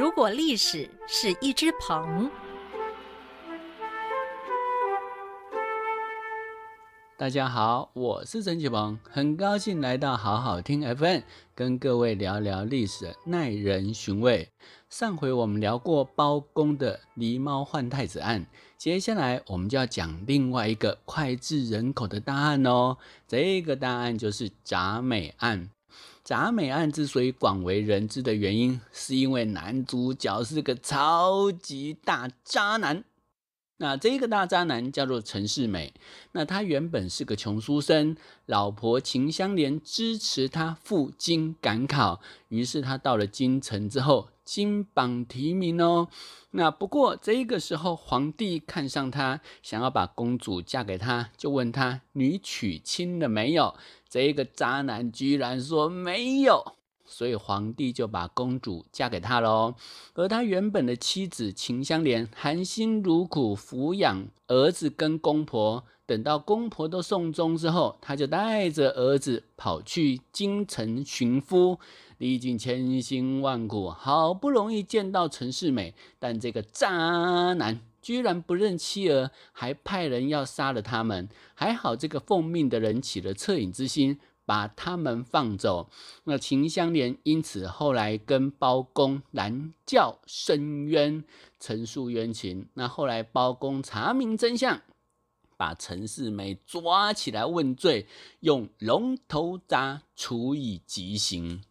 如果历史是一只鹏，大家好，我是陈启鹏，很高兴来到好好听 FM，跟各位聊聊历史，耐人寻味。上回我们聊过包公的狸猫换太子案，接下来我们就要讲另外一个脍炙人口的大案哦。这个大案就是铡美案。铡美案之所以广为人知的原因，是因为男主角是个超级大渣男。那这个大渣男叫做陈世美。那他原本是个穷书生，老婆秦香莲支持他赴京赶考，于是他到了京城之后，金榜题名哦。那不过这个时候，皇帝看上她，想要把公主嫁给他，就问他：“你娶亲了没有？”这个渣男居然说没有，所以皇帝就把公主嫁给他喽。而他原本的妻子秦香莲含辛茹苦抚养儿子跟公婆，等到公婆都送终之后，他就带着儿子跑去京城寻夫，历尽千辛万苦，好不容易见到陈世美，但这个渣男。居然不认妻儿，还派人要杀了他们。还好这个奉命的人起了恻隐之心，把他们放走。那秦香莲因此后来跟包公拦轿申冤，陈述冤情。那后来包公查明真相，把陈世美抓起来问罪，用龙头铡处以极刑。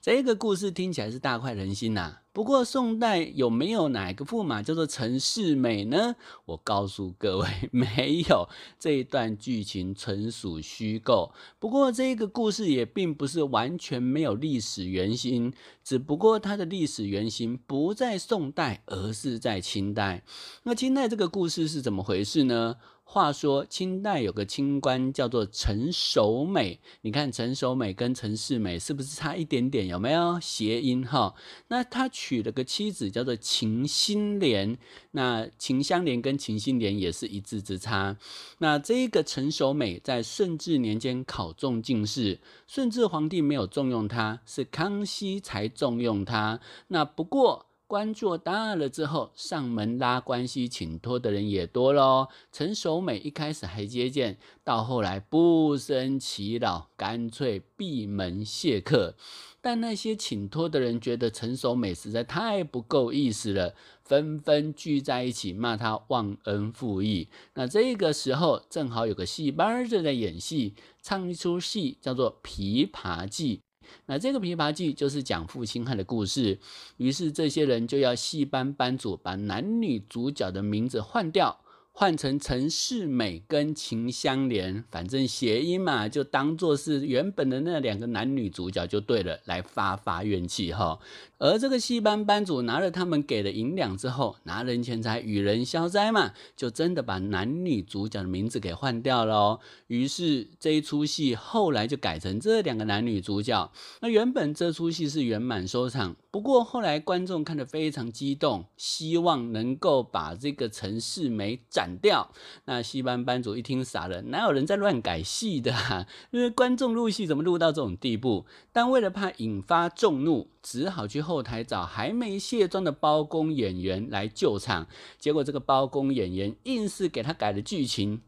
这个故事听起来是大快人心呐、啊，不过宋代有没有哪个驸马叫做陈世美呢？我告诉各位，没有，这一段剧情纯属虚构。不过这个故事也并不是完全没有历史原型，只不过它的历史原型不在宋代，而是在清代。那清代这个故事是怎么回事呢？话说清代有个清官叫做陈守美，你看陈守美跟陈世美是不是差一点点？有没有谐音哈？那他娶了个妻子叫做秦心莲，那秦香莲跟秦心莲也是一字之差。那这个陈守美在顺治年间考中进士，顺治皇帝没有重用他，是康熙才重用他。那不过。官做大了之后，上门拉关系请托的人也多喽。陈守美一开始还接见，到后来不生其扰，干脆闭门谢客。但那些请托的人觉得陈守美实在太不够意思了，纷纷聚在一起骂他忘恩负义。那这个时候正好有个戏班正在演戏，唱一出戏叫做《琵琶记》。那这个《琵琶记》就是讲负心汉的故事，于是这些人就要戏班班主把男女主角的名字换掉。换成陈世美跟秦香莲，反正谐音嘛，就当做是原本的那两个男女主角就对了，来发发怨气哈。而这个戏班班主拿了他们给的银两之后，拿人钱财与人消灾嘛，就真的把男女主角的名字给换掉了哦。于是这一出戏后来就改成这两个男女主角。那原本这出戏是圆满收场，不过后来观众看得非常激动，希望能够把这个陈世美斩掉，那戏班班主一听傻了，哪有人在乱改戏的？因为观众入戏怎么入到这种地步？但为了怕引发众怒，只好去后台找还没卸妆的包公演员来救场。结果这个包公演员硬是给他改了剧情，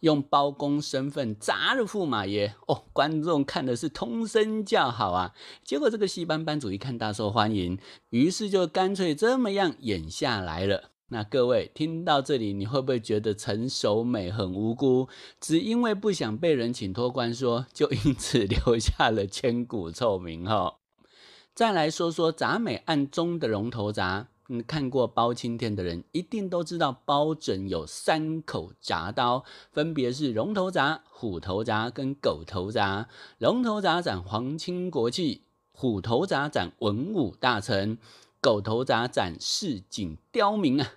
用包公身份砸了驸马爷。哦，观众看的是通声叫好啊！结果这个戏班班主一看大受欢迎，于是就干脆这么样演下来了。那各位听到这里，你会不会觉得陈守美很无辜？只因为不想被人请托关说，就因此留下了千古臭名哈。再来说说铡美案中的龙头铡，嗯，看过包青天的人一定都知道，包拯有三口铡刀，分别是龙头铡、虎头铡跟狗头铡。龙头铡斩皇亲国戚，虎头铡斩文武大臣，狗头铡斩市井刁民啊。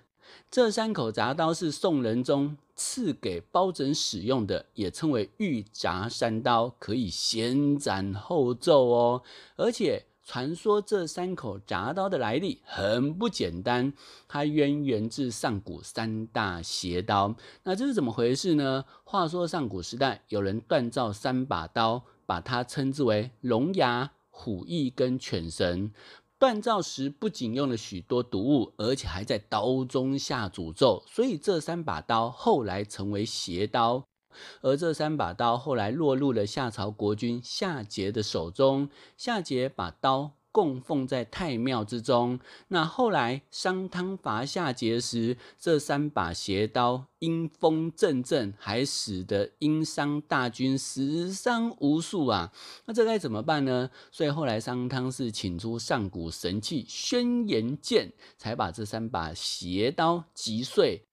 这三口铡刀是宋仁宗赐给包拯使用的，也称为玉铡三刀，可以先斩后奏哦。而且传说这三口铡刀的来历很不简单，它渊源自上古三大邪刀。那这是怎么回事呢？话说上古时代有人锻造三把刀，把它称之为龙牙、虎翼跟犬神。锻造时不仅用了许多毒物，而且还在刀中下诅咒，所以这三把刀后来成为邪刀。而这三把刀后来落入了夏朝国君夏桀的手中，夏桀把刀供奉在太庙之中。那后来商汤伐夏桀时，这三把邪刀阴风阵阵，还使得殷商大军死伤无数啊！那这该怎么办呢？所以后来商汤是请出上古神器轩辕剑，才把这三把邪刀击碎。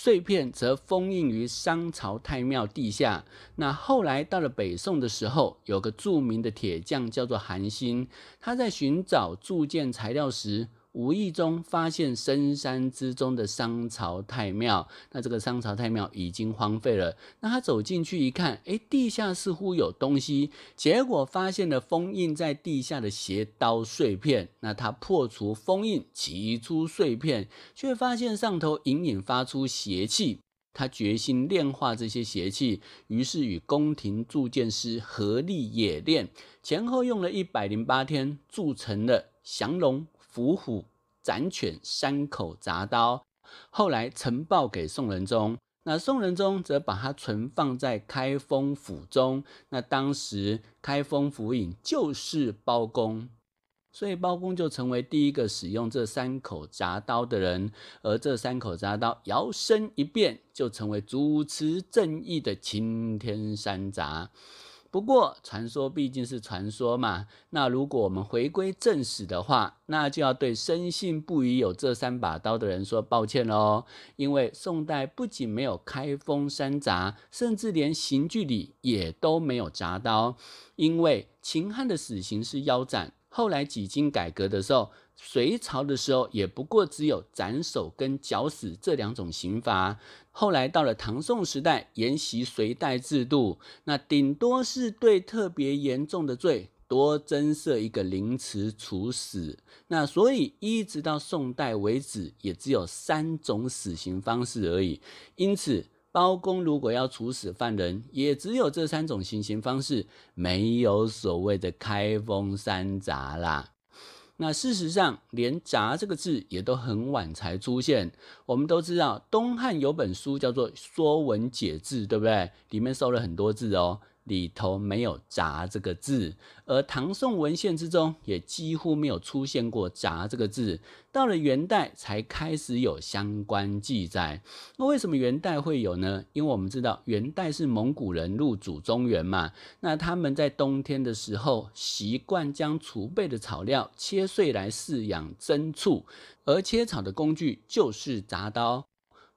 碎片则封印于商朝太庙地下。那后来到了北宋的时候，有个著名的铁匠叫做韩兴，他在寻找铸剑材料时，无意中发现深山之中的商朝太庙，那这个商朝太庙已经荒废了。那他走进去一看，诶，地下似乎有东西，结果发现了封印在地下的邪刀碎片。那他破除封印，取出碎片，却发现上头隐隐发出邪气。他决心炼化这些邪气，于是与宫廷铸剑师合力冶炼，前后用了一百零八天，铸成了降龙。伏虎、斩犬三口铡刀，后来呈报给宋仁宗，那宋仁宗则把它存放在开封府中。那当时开封府尹就是包公，所以包公就成为第一个使用这三口铡刀的人。而这三口铡刀摇身一变，就成为主持正义的青天山鍘。不过，传说毕竟是传说嘛。那如果我们回归正史的话，那就要对深信不疑有这三把刀的人说抱歉喽。因为宋代不仅没有开封山闸，甚至连刑具里也都没有铡刀。因为秦汉的死刑是腰斩，后来几经改革的时候。隋朝的时候，也不过只有斩首跟绞死这两种刑罚。后来到了唐宋时代，沿袭隋代制度，那顶多是对特别严重的罪多增设一个凌迟处死。那所以一直到宋代为止，也只有三种死刑方式而已。因此，包公如果要处死犯人，也只有这三种行刑方式，没有所谓的开封山闸啦。那事实上，连“闸”这个字也都很晚才出现。我们都知道，东汉有本书叫做《说文解字》，对不对？里面收了很多字哦。里头没有“鍘”这个字，而唐宋文献之中也几乎没有出现过“鍘”这个字。到了元代才开始有相关记载。那为什么元代会有呢？因为我们知道元代是蒙古人入主中原嘛，那他们在冬天的时候习惯将储备的草料切碎来饲养牲畜，而切草的工具就是铡刀。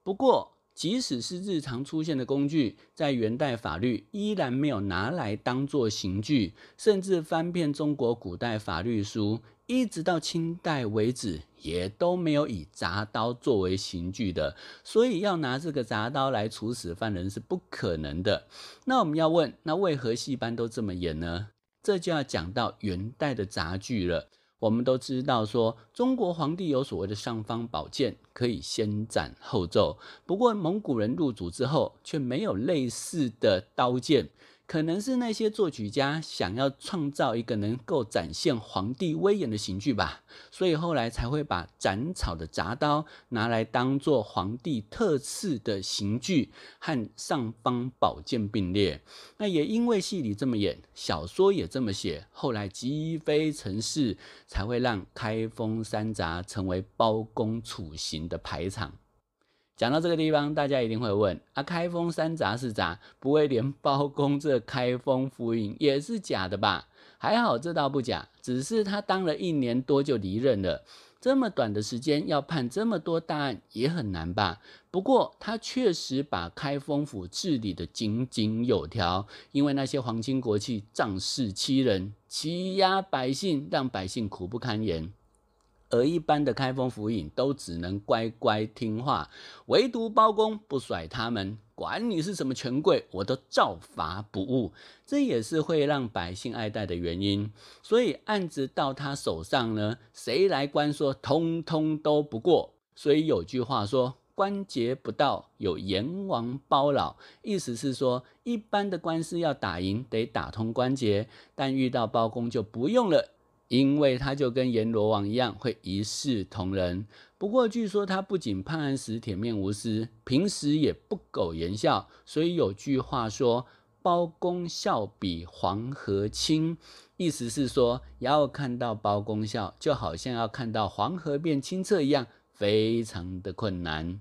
不过，即使是日常出现的工具，在元代法律依然没有拿来当做刑具，甚至翻遍中国古代法律书，一直到清代为止，也都没有以铡刀作为刑具的。所以要拿这个铡刀来处死犯人是不可能的。那我们要问，那为何戏班都这么演呢？这就要讲到元代的杂剧了。我们都知道说，中国皇帝有所谓的尚方宝剑，可以先斩后奏。不过蒙古人入主之后，却没有类似的刀剑。可能是那些作曲家想要创造一个能够展现皇帝威严的刑具吧，所以后来才会把斩草的铡刀拿来当做皇帝特赐的刑具，和尚方宝剑并列。那也因为戏里这么演，小说也这么写，后来积非成是，才会让开封山鍘成为包公处刑的排场。讲到这个地方，大家一定会问：啊，开封山鍘是鍘，不会连包公这开封府尹也是假的吧？还好这倒不假，只是他当了一年多就离任了，这么短的时间要判这么多大案也很难吧？不过他确实把开封府治理得井井有条，因为那些皇亲国戚仗势欺人，欺压百姓，让百姓苦不堪言。而一般的开封府尹都只能乖乖听话，唯独包公不甩他们，管你是什么权贵，我都照罚不误。这也是会让百姓爱戴的原因。所以案子到他手上呢，谁来关说，通通都不过。所以有句话说：“关节不到，有阎王包老。”意思是说，一般的官司要打赢，得打通关节，但遇到包公就不用了。因为他就跟阎罗王一样，会一视同仁。不过据说他不仅判案时铁面无私，平时也不苟言笑。所以有句话说：“包公笑比黄河清”，意思是说，要看到包公笑，就好像要看到黄河变清澈一样，非常的困难。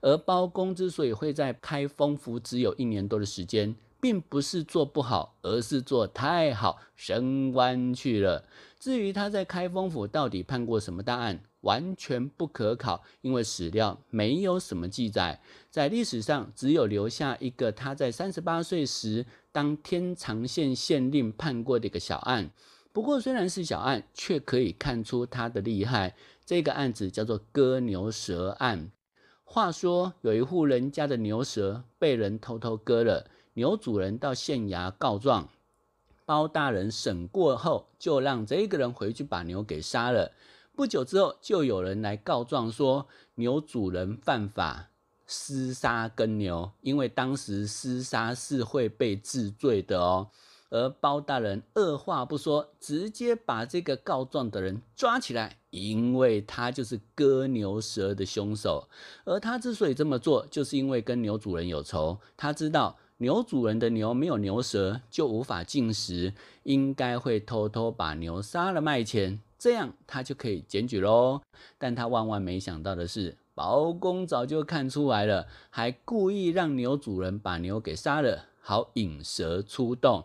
而包公之所以会在开封府只有一年多的时间，并不是做不好，而是做太好，升官去了。至于他在开封府到底判过什么大案，完全不可考，因为史料没有什么记载。在历史上，只有留下一个他在三十八岁时当天长县县令判过的一个小案。不过，虽然是小案，却可以看出他的厉害。这个案子叫做割牛舌案。话说，有一户人家的牛舌被人偷偷割了。牛主人到县衙告状，包大人审过后，就让这个人回去把牛给杀了。不久之后，就有人来告状说牛主人犯法私杀耕牛，因为当时私杀是会被治罪的哦。而包大人二话不说，直接把这个告状的人抓起来，因为他就是割牛舌的凶手。而他之所以这么做，就是因为跟牛主人有仇，他知道。牛主人的牛没有牛舌就无法进食，应该会偷偷把牛杀了卖钱，这样他就可以检举喽。但他万万没想到的是，包公早就看出来了，还故意让牛主人把牛给杀了，好引蛇出洞。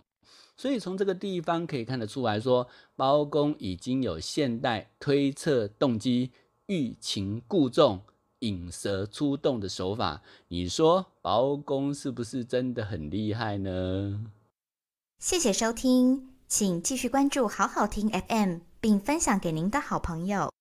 所以从这个地方可以看得出来说，包公已经有现代推测动机、欲擒故纵。引蛇出洞的手法，你说包公是不是真的很厉害呢？谢谢收听，请继续关注好好听 FM，并分享给您的好朋友。